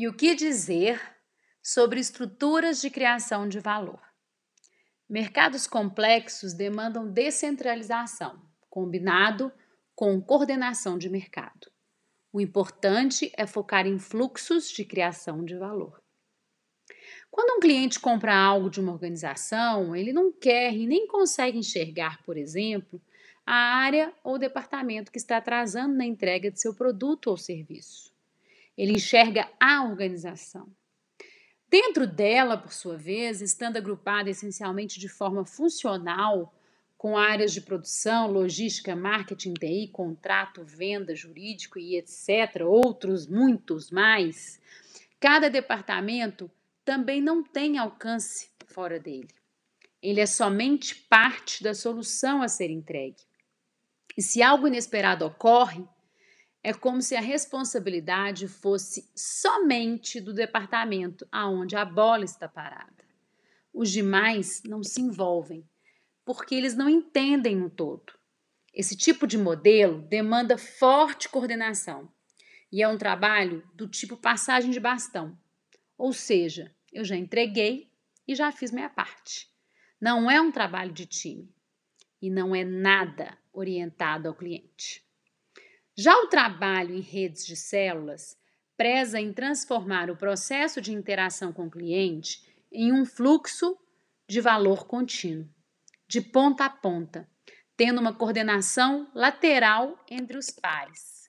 E o que dizer sobre estruturas de criação de valor? Mercados complexos demandam descentralização, combinado com coordenação de mercado. O importante é focar em fluxos de criação de valor. Quando um cliente compra algo de uma organização, ele não quer e nem consegue enxergar, por exemplo, a área ou departamento que está atrasando na entrega de seu produto ou serviço. Ele enxerga a organização. Dentro dela, por sua vez, estando agrupada essencialmente de forma funcional, com áreas de produção, logística, marketing, TI, contrato, venda, jurídico e etc., outros muitos mais, cada departamento também não tem alcance fora dele. Ele é somente parte da solução a ser entregue. E se algo inesperado ocorre, é como se a responsabilidade fosse somente do departamento aonde a bola está parada. Os demais não se envolvem, porque eles não entendem o todo. Esse tipo de modelo demanda forte coordenação e é um trabalho do tipo passagem de bastão. Ou seja, eu já entreguei e já fiz minha parte. Não é um trabalho de time e não é nada orientado ao cliente. Já o trabalho em redes de células preza em transformar o processo de interação com o cliente em um fluxo de valor contínuo, de ponta a ponta, tendo uma coordenação lateral entre os pares.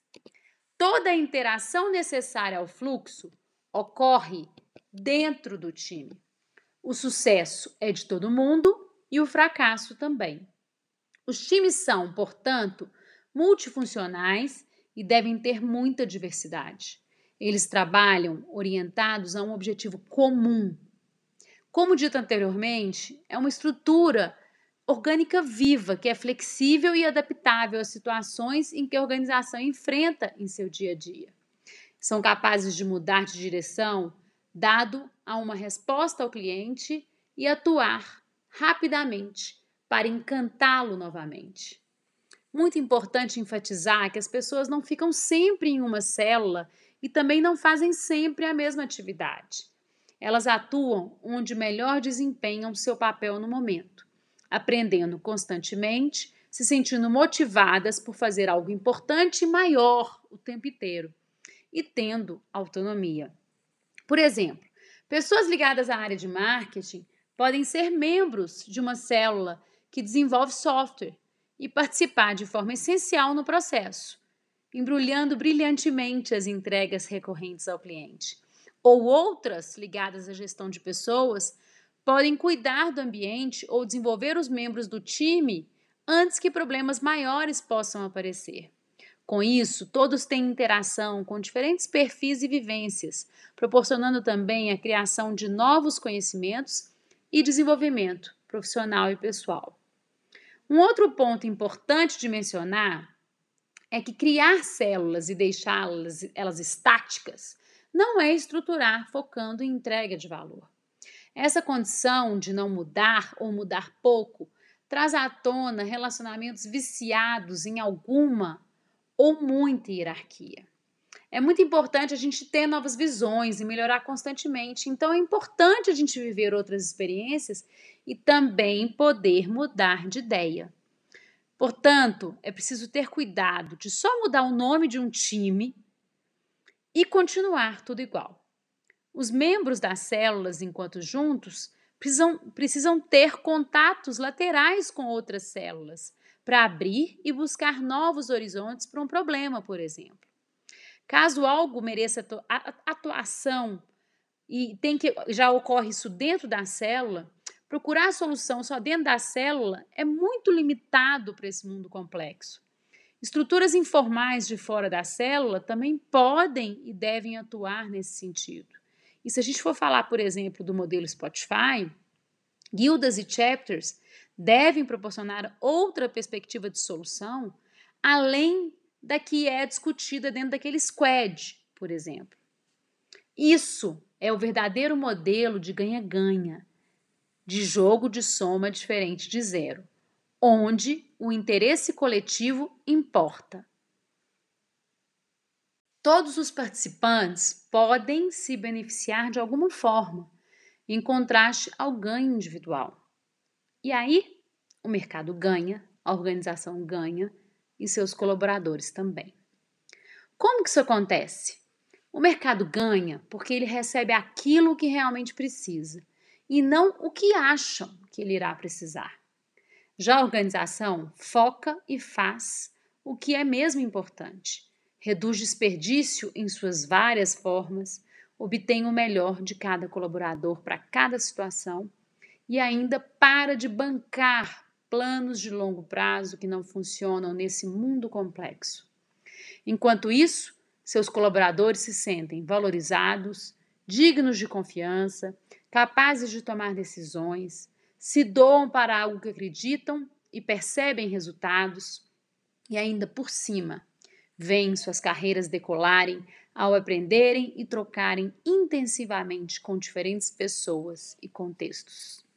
Toda a interação necessária ao fluxo ocorre dentro do time. O sucesso é de todo mundo e o fracasso também. Os times são, portanto, multifuncionais e devem ter muita diversidade. Eles trabalham orientados a um objetivo comum. Como dito anteriormente, é uma estrutura orgânica viva que é flexível e adaptável às situações em que a organização enfrenta em seu dia a dia. São capazes de mudar de direção dado a uma resposta ao cliente e atuar rapidamente para encantá-lo novamente. Muito importante enfatizar que as pessoas não ficam sempre em uma célula e também não fazem sempre a mesma atividade. Elas atuam onde melhor desempenham seu papel no momento, aprendendo constantemente, se sentindo motivadas por fazer algo importante e maior o tempo inteiro e tendo autonomia. Por exemplo, pessoas ligadas à área de marketing podem ser membros de uma célula que desenvolve software e participar de forma essencial no processo, embrulhando brilhantemente as entregas recorrentes ao cliente. Ou outras ligadas à gestão de pessoas podem cuidar do ambiente ou desenvolver os membros do time antes que problemas maiores possam aparecer. Com isso, todos têm interação com diferentes perfis e vivências, proporcionando também a criação de novos conhecimentos e desenvolvimento profissional e pessoal. Um outro ponto importante de mencionar é que criar células e deixá-las elas estáticas não é estruturar focando em entrega de valor. Essa condição de não mudar ou mudar pouco traz à tona relacionamentos viciados em alguma ou muita hierarquia. É muito importante a gente ter novas visões e melhorar constantemente. Então é importante a gente viver outras experiências e também poder mudar de ideia. Portanto, é preciso ter cuidado de só mudar o nome de um time e continuar tudo igual. Os membros das células, enquanto juntos, precisam, precisam ter contatos laterais com outras células para abrir e buscar novos horizontes para um problema, por exemplo. Caso algo mereça atuação e tem que já ocorre isso dentro da célula, procurar a solução só dentro da célula é muito limitado para esse mundo complexo. Estruturas informais de fora da célula também podem e devem atuar nesse sentido. E se a gente for falar, por exemplo, do modelo Spotify, guildas e chapters devem proporcionar outra perspectiva de solução além da que é discutida dentro daquele squad, por exemplo. Isso é o verdadeiro modelo de ganha-ganha, de jogo de soma diferente de zero, onde o interesse coletivo importa. Todos os participantes podem se beneficiar de alguma forma, em contraste ao ganho individual. E aí, o mercado ganha, a organização ganha e seus colaboradores também. Como que isso acontece? O mercado ganha porque ele recebe aquilo que realmente precisa e não o que acham que ele irá precisar. Já a organização foca e faz o que é mesmo importante, reduz desperdício em suas várias formas, obtém o melhor de cada colaborador para cada situação e ainda para de bancar planos de longo prazo que não funcionam nesse mundo complexo. Enquanto isso, seus colaboradores se sentem valorizados, dignos de confiança, capazes de tomar decisões, se doam para algo que acreditam e percebem resultados, e ainda por cima, veem suas carreiras decolarem ao aprenderem e trocarem intensivamente com diferentes pessoas e contextos.